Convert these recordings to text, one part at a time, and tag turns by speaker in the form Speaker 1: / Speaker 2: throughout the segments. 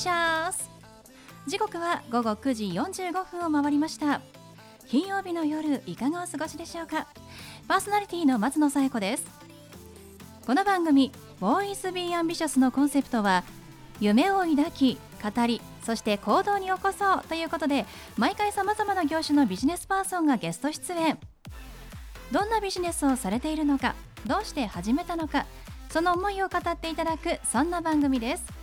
Speaker 1: アンビシャス時刻は午後9時45分を回りました。金曜日の夜いかがお過ごしでしょうか？パーソナリティの松野紗友子です。この番組ボーイズビーアンビシャスのコンセプトは夢を抱き語りそして行動に起こそうということで毎回さまざまな業種のビジネスパーソンがゲスト出演。どんなビジネスをされているのかどうして始めたのかその思いを語っていただくそんな番組です。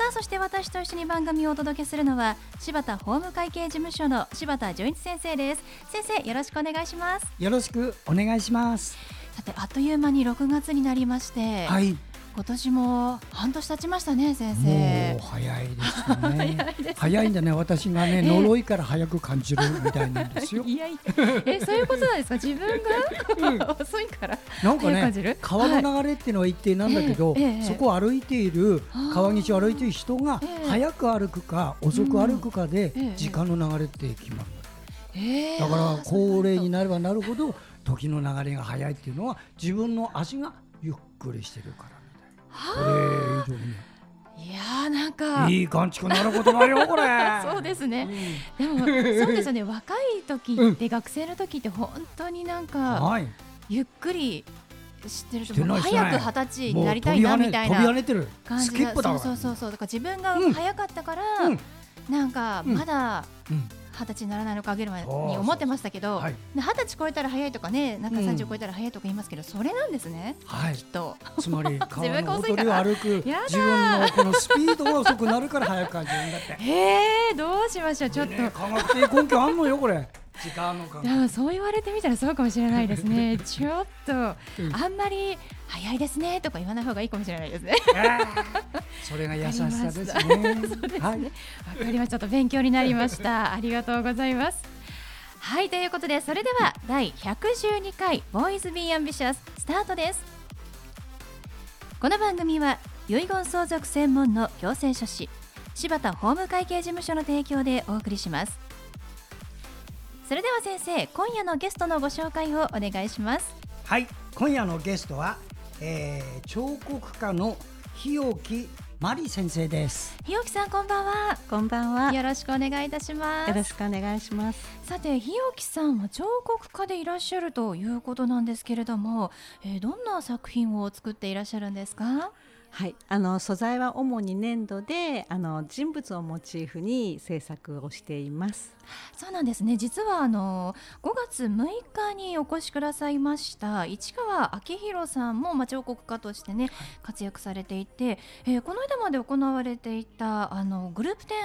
Speaker 1: さあそして私と一緒に番組をお届けするのは柴田法務会計事務所の柴田純一先生です。先生よろしくお願いします。
Speaker 2: よろしくお願いします。
Speaker 1: さてあっという間に6月になりまして
Speaker 2: はい
Speaker 1: 今年も半年経ちましたね先
Speaker 2: も
Speaker 1: 生
Speaker 2: う早いですね。
Speaker 1: 早いですね
Speaker 2: 早いんだね。私がね、
Speaker 1: ええ。
Speaker 2: 呪いから早く感じるみたいなんですよ。
Speaker 1: いやいや。えそういうことなんですか？自分が？遅いから。
Speaker 2: なんかね
Speaker 1: 早く感じる？
Speaker 2: 川の流れっていうのは一定なんだけど、
Speaker 1: ええええ。
Speaker 2: そこを歩いている川岸を歩いている人が
Speaker 1: ええ。
Speaker 2: 早く歩くか遅く歩くかで
Speaker 1: ええ。
Speaker 2: 時間の流れって決まる
Speaker 1: えー
Speaker 2: だから高齢に
Speaker 1: な
Speaker 2: なればなるほど時の流れが早いっていうのは自分の足がゆっくりしてるからみたい
Speaker 1: やーなんか。
Speaker 2: いい感じになることだよ これ。
Speaker 1: そうですね。
Speaker 2: う
Speaker 1: でもそうですよね。若い時って、学生の時って本当になん
Speaker 2: ん
Speaker 1: か
Speaker 2: はい。
Speaker 1: ゆっくりしてると
Speaker 2: してないしてない。
Speaker 1: 早く二十歳になりたいなみたいな。感じ
Speaker 2: スキップだわ。
Speaker 1: そうそうそうそう。だから自分が
Speaker 2: うん。
Speaker 1: 早かったから、
Speaker 2: うん。
Speaker 1: なんか
Speaker 2: うん。
Speaker 1: まだ
Speaker 2: うん
Speaker 1: 二十歳にならないのかぐらいに
Speaker 2: そうそう
Speaker 1: 思ってましたけど二十歳超えたら早いとかねなんか
Speaker 2: うん
Speaker 1: 30超えたら早いとか言いますけど、それなんですね。
Speaker 2: はい。
Speaker 1: きっ。と。
Speaker 2: つまり 川のほとりを歩く自分のこのスピードが遅くなるから早く感じるんだって。
Speaker 1: へえどうしましょうちょっと、
Speaker 2: ね科学的根拠あんのよこれ。時間の感
Speaker 1: でもそう言われてみたらそうかもしれないですね。ちょっと
Speaker 2: うん。
Speaker 1: あんまり早いですねとか言わない方がいいかもしれないですね。
Speaker 2: それが優しさ ですね。はい。
Speaker 1: わかりました。ちょっと勉強になりました。ありがとうございます。はいということでそれでは第112回ボーイズビーアンビシャススタートです。この番組は遺言相続専門の行政書士柴田法務会計事務所の提供でお送りしますそれでは先生今夜のゲストのご紹介をお願いします
Speaker 2: はい。今夜のゲストは、えー、彫刻家の日置真理先生です。
Speaker 1: 日置さんこんばんは
Speaker 3: こんばんは。よ
Speaker 1: よろしくお願いいたします
Speaker 3: ろしくお願いします。
Speaker 1: さて日置さんは彫刻家でいらっしゃるということなんですけれども、えーどんな作品を作っていらっしゃるんですか？
Speaker 3: はい、あの素材は主に粘土で、あの人物をモチーフに制作をしています。
Speaker 1: そうなんですね。実はあの5月6日にお越しくださいました市川明宏さんも、まあ、彫刻家としてね活躍されていて、えーこの間まで行われていたあのグループ展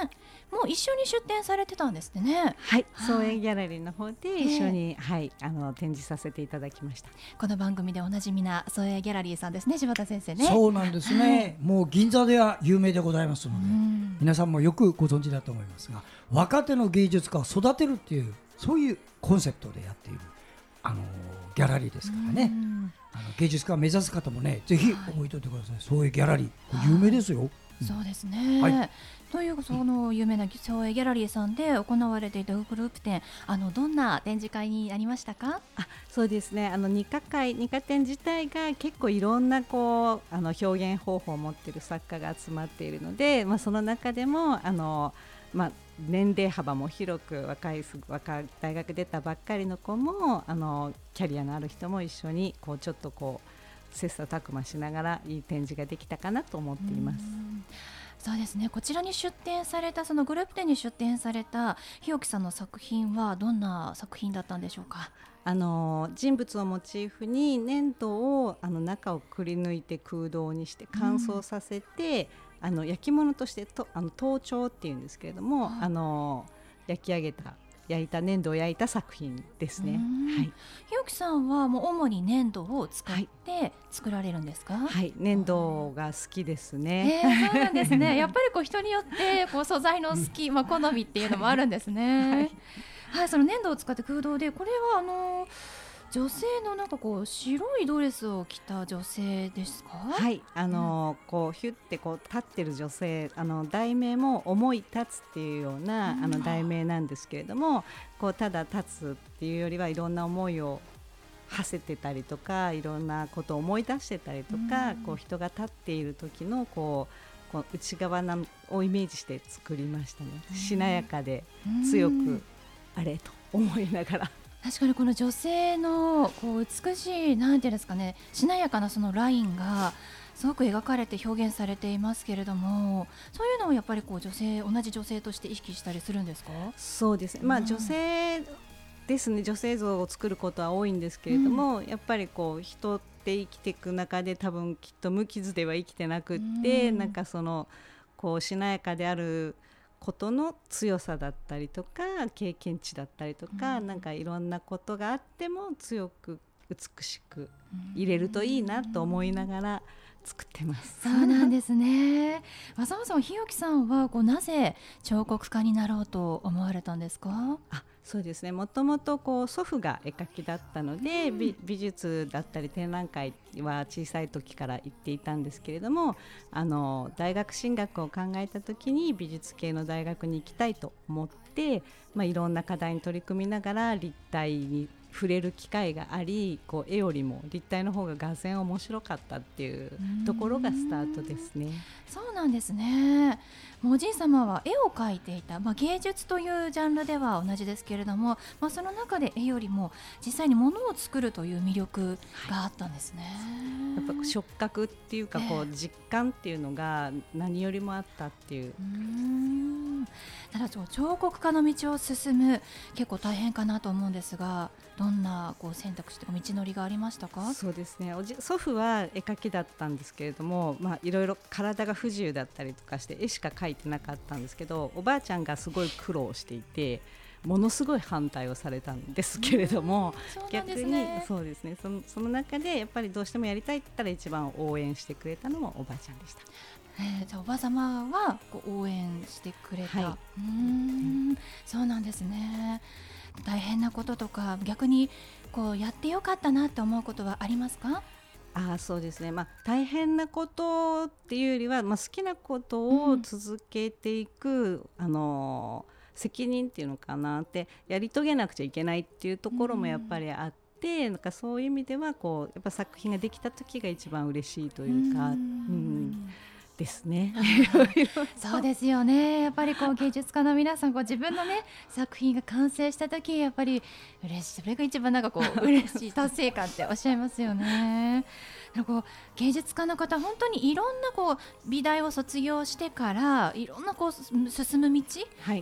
Speaker 1: も一緒に出展されてたんですってね。
Speaker 3: はい、
Speaker 1: はい。
Speaker 3: 創営ギャラリーの方で一緒に、はい、あの展示させていただきました。
Speaker 1: この番組でおなじみな創営ギャラリーさんですね柴田先生ね。
Speaker 2: そうなんですね。もう銀座では有名でございますので。
Speaker 1: うん。
Speaker 2: 皆さんもよくご存知だと思いますが若手の芸術家を育てるっていうそういうコンセプトでやっているあのギャラリーですからね
Speaker 1: うん
Speaker 2: あの芸術家を目指す方もねぜひ覚えておいてくださいそういうギャラリー有名ですよ。
Speaker 1: そうですね。
Speaker 2: はい
Speaker 1: というその有名な創営ギャラリーさんで行われていたグループ展、あのどんな展示会になりましたか？
Speaker 3: あ、そうですね。あの二課会、二課展自体が結構いろんなこうあの表現方法を持っている作家が集まっているので、まあその中でもあのまあ年齢幅も広く若いす若い大学出たばっかりの子もあのキャリアのある人も一緒にこうちょっとこう切磋琢磨しながらいい展示ができたかなと思っています。
Speaker 1: うんそうですね。こちらに出展されたそのグループ展に出展された日置さんの作品はどんな作品だったんでしょうか？
Speaker 3: あの人物をモチーフに粘土をあの中をくり抜いて空洞にして乾燥させて、あの焼き物としてとあの陶彫っていうんですけれども、
Speaker 1: はい
Speaker 3: あの焼き上げた焼いた粘土を焼いた作品ですね。
Speaker 1: うん
Speaker 3: はい、
Speaker 1: 日置さんはもう主に粘土を使って作られるんですか？
Speaker 3: はい、粘土が好きですね。
Speaker 1: えー、そうなんですね。やっぱりこう人によってこう素材の好き、まあ好みっていうのもあるんですね。はい、その粘土を使って空洞でこれはあの女性のなんかこう白いドレスを着た女性ですか？
Speaker 3: はい、あのこうヒュってこう立ってる女性、あの題名も思い立つっていうような、
Speaker 1: うん
Speaker 3: あの題名なんですけれども、こうただ立つっていうよりはいろんな思いを馳せてたりとか、いろんなことを思い出してたりとか、
Speaker 1: うん
Speaker 3: こう人が立っている時のこうこう内側なをイメージして作りましたね。しなやかで強くあれと思いながら。
Speaker 1: 確かにこの女性のこう美しいなんていうんですかねしなやかなそのラインがすごく描かれて表現されていますけれどもそういうのをやっぱりこう女性同じ女性として意識したりするんですか？
Speaker 3: そうですね、まあ、女性ですね。女性像を作ることは多いんですけれども、うん、やっぱりこう人って生きていく中で多分きっと無傷では生きてなくって、うん、なんかそのこうしなやかであることの強さだったりとか経験値だったりとか、うん、なんかいろんなことがあっても強く美しく入れるといいなと思いながら作ってます。
Speaker 1: そうなんですね。わざわざ日置さんはこうなぜ彫刻家になろうと思われたんですか？
Speaker 3: あ、そうですねもともとこう祖父が絵描きだったので、うん、美美術だったり展覧会は小さい時から行っていたんですけれどもあの大学進学を考えた時に美術系の大学に行きたいと思って、まあ、いろんな課題に取り組みながら立体に触れる機会がありこう絵よりも立体の方が画然面白かったっていうところがスタートですね。
Speaker 1: そうなんですねおじい様は絵を描いていた、まあ、芸術というジャンルでは同じですけれども、まあ、その中で絵よりも実際に物を作るという魅力があったんですね。
Speaker 3: はい、やっぱ触覚っていうかこう実感っていうのが何よりもあったっていう。
Speaker 1: うただ彫刻家の道を進む結構大変かなと思うんですがどんなこう選択肢とか道のりがありましたか？
Speaker 3: そうですね。おじ祖父は絵描きだったんですけれども、まあ、いろいろ体が不自由だったりとかして絵しか描いてなかったんですけどおばあちゃんがすごい苦労していて。ものすごい反対をされたんですけれども、
Speaker 1: うん、逆に
Speaker 3: そうですね。そのその中でやっぱりどうしてもやりたいって言ったら一番応援してくれたのもおばあちゃんでした。
Speaker 1: えー、じゃあおばさまはこう応援してくれた、はい、うん。そうなんですね。大変なこととか逆にこうやってよかったなと思うことはありますか？
Speaker 3: あそうですね、まあ、大変なことっていうよりは、まあ、好きなことを続けていく、うん、あの責任っていうのかなってやり遂げなくちゃいけないっていうところもやっぱりあって、うん、なんかそういう意味ではこうやっぱ作品ができた時が一番嬉しいというか。うん、うんですね。
Speaker 1: そう。ですよね。やっぱりこう芸術家の皆さんこう自分のね作品が完成した時やっぱり嬉しい。それが一番なんかこう 嬉しい。達成感っておっしゃいますよね。なんか芸術家の方本当にいろんなこう美大を卒業してからいろんなこう進む道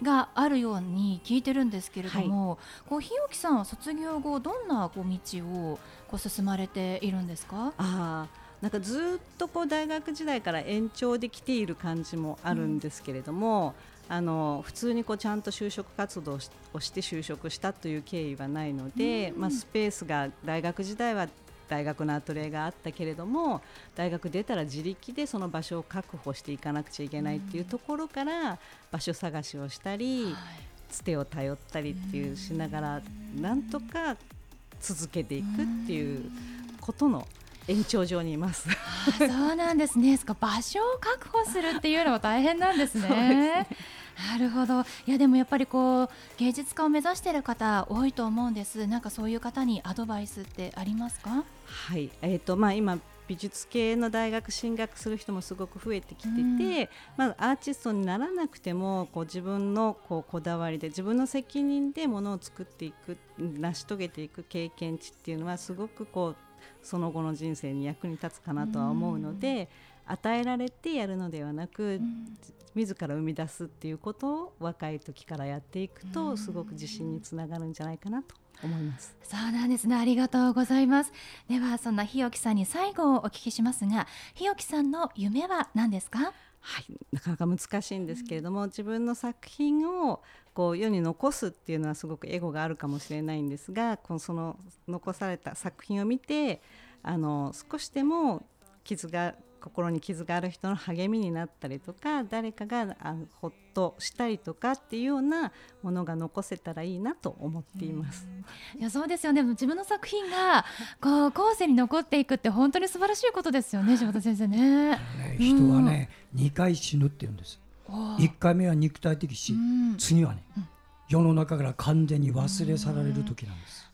Speaker 1: があるように聞いてるんですけれども、はい、こう日置さんは卒業後どんなこう道をこう進まれているんですか？
Speaker 3: あなんかずっとこう大学時代から延長できている感じもあるんですけれども、うん、あの普通にこうちゃんと就職活動をして就職したという経緯はないので、うん、まあ、スペースが大学時代は大学のアトリエがあったけれども大学出たら自力でその場所を確保していかなくちゃいけないっていうところから場所探しをしたり、つてを頼ったりっていうしながらなんとか続けていくっていうことの延長上にいます。
Speaker 1: そうなんですね。場所を確保するっていうのは大変なんですね。なるほど。いやでもやっぱりこう芸術家を目指している方多いと思うんです。なんかそういう方にアドバイスってありますか？
Speaker 3: はい。えーとまあ、今美術系の大学進学する人もすごく増えてきてて、うん、まあ、アーティストにならなくてもこう自分のこうこだわりで自分の責任でものを作っていく成し遂げていく経験値っていうのはすごくこうその後の人生に役に立つかなとは思うので、与えられてやるのではなく、自ら生み出すっていうことを若い時からやっていくとすごく自信につながるんじゃないかなと思います。
Speaker 1: そうなんですね。ありがとうございます。ではそんな日置さんに最後をお聞きしますが日置さんの夢は何ですか？
Speaker 3: はい、なかなか難しいんですけれども、自分の作品をこう世に残すっていうのはすごくエゴがあるかもしれないんですがこのその残された作品を見てあの少しでも傷が心に傷がある人の励みになったりとか誰かがあほっとしたりとかっていうようなものが残せたらいいなと思っています。
Speaker 1: いやそうですよね自分の作品がこう後世に残っていくって本当に素晴らしいことですよね柴田先生ね。ね
Speaker 2: 人はね、うん、2回死ぬって言うんです。1回目は肉体的死、うん、次はね、うん、世の中から完全に忘れ去られる時なんです。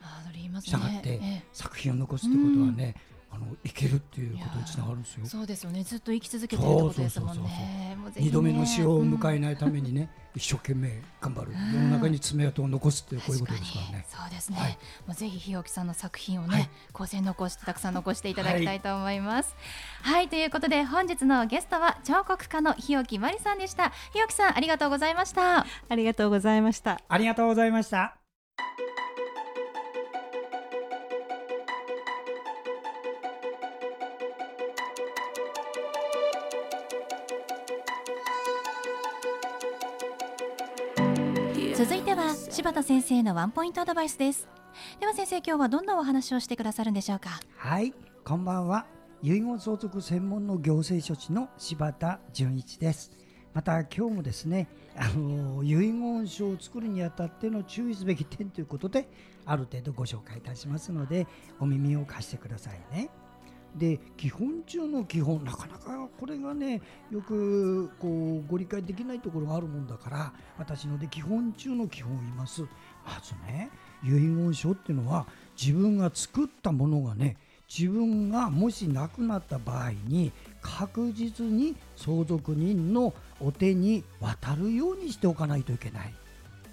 Speaker 2: したがって、作品を残すってことはね、あの生けるっていうことにつながるんですよ。
Speaker 1: そうですよね。ずっと生き続けてるってことですもんね。
Speaker 2: 二度目の死を迎えないためにね、一生懸命頑張る。世の中に爪痕を残すってこういうことですからね。
Speaker 1: そうですね。はい、もうぜひ日置さんの作品をね、後世残してたくさん残していただきたいと思います。はい、ということで本日のゲストは彫刻家の日置真理さんでした。日置さんありがとうございました。
Speaker 3: ありがとうございました。
Speaker 2: ありがとうございました。
Speaker 1: 続いては柴田先生のワンポイントアドバイスです。では先生今日はどんなお話をしてくださるんでしょうか？
Speaker 2: はいこんばんは。遺言相続専門の行政書士の柴田純一です。また今日もですねあの遺言書を作るにあたっての注意すべき点ということである程度ご紹介いたしますのでお耳を貸してくださいね。で基本中の基本なかなかこれがねよくこうご理解できないところがあるもんだから私ので基本中の基本を言います。まずね遺言書っていうのは自分が作ったものがね自分がもし亡くなった場合に確実に相続人のお手に渡るようにしておかないといけない。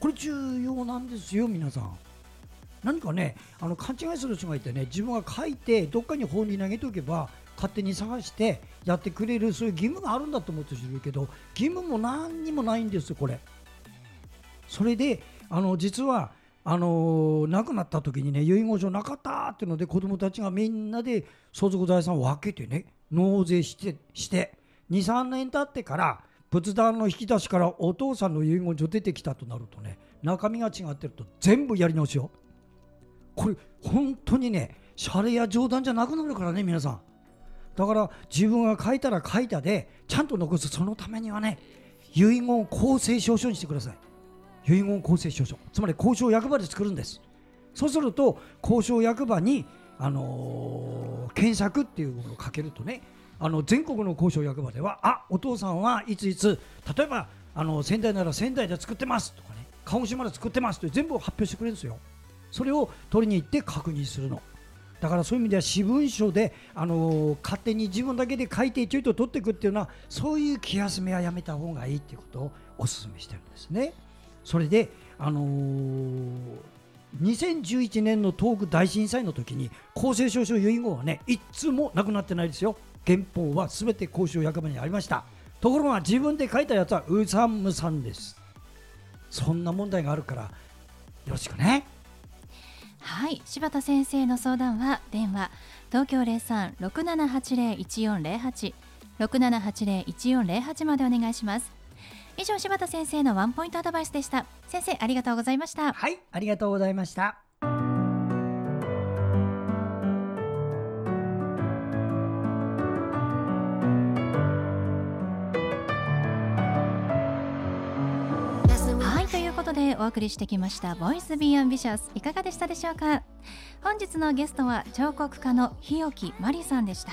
Speaker 2: これ重要なんですよ皆さん。何かねあの勘違いする人がいてね自分が書いてどっかに放に投げておけば勝手に探してやってくれるそういう義務があるんだと思ってるけど義務も何にもないんですよこれ。それであの実はあの亡くなった時にね遺言書なかったっていうので子供たちがみんなで相続財産を分けてね納税してして23年経ってから仏壇の引き出しからお父さんの遺言書出てきたとなるとね中身が違ってると全部やり直しよ。これ本当にねシャレや冗談じゃなくなるからね皆さん。だから自分が書いたら書いたでちゃんと残す。そのためにはね遺言公正証書にしてください。遺言公正証書。つまり交渉役場で作るんです。そうすると交渉役場に、あのー、検索っていうものをかけるとねあの全国の交渉役場ではあお父さんはいついつ例えばあの仙台なら仙台で作ってますとかね鹿児島で作ってますって全部発表してくれるんですよ。それを取りに行って確認するの。だからそういう意味では私文書で、あのー、勝手に自分だけで書いてちょいと取っていくっていうのはそういう気休めはやめた方がいいっていうことをお勧めしてるんですね。それで、あのー、2011年の東北大震災の時に公正証書遺言はねいつもなくなってないですよ。原本はすべて公証役場にありました。ところが自分で書いたやつはうさんむさんです。そんな問題があるからよろしくね。
Speaker 1: はい柴田先生の相談は電話東京零三六七八零一四零八六七八零一四零八までお願いします。以上柴田先生のワンポイントアドバイスでした。先生ありがとうございました。
Speaker 2: はいありがとうございました。
Speaker 1: でお送りしてきました「Voice Be Ambitious」いかがでしたでしょうか？本日のゲストは彫刻家の日置真理さんでした。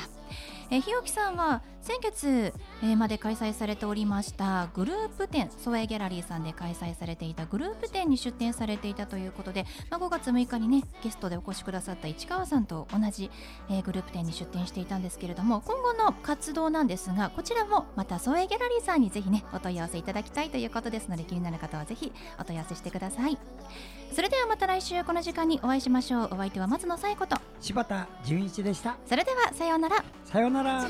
Speaker 1: え日置さんは先月、まで開催されておりましたグループ展ソエギャラリーさんで開催されていたグループ展に出展されていたということで、まあ、5月6日にねゲストでお越しくださった市川さんと同じ、え、グループ展に出展していたんですけれども今後の活動なんですがこちらもまたソエギャラリーさんにぜひねお問い合わせいただきたいということですので気になる方はぜひお問い合わせしてください。それではまた来週この時間にお会いしましょう。お相手は松野紗友子と
Speaker 2: 柴田純一でした。
Speaker 1: それではさようなら。
Speaker 2: さようなら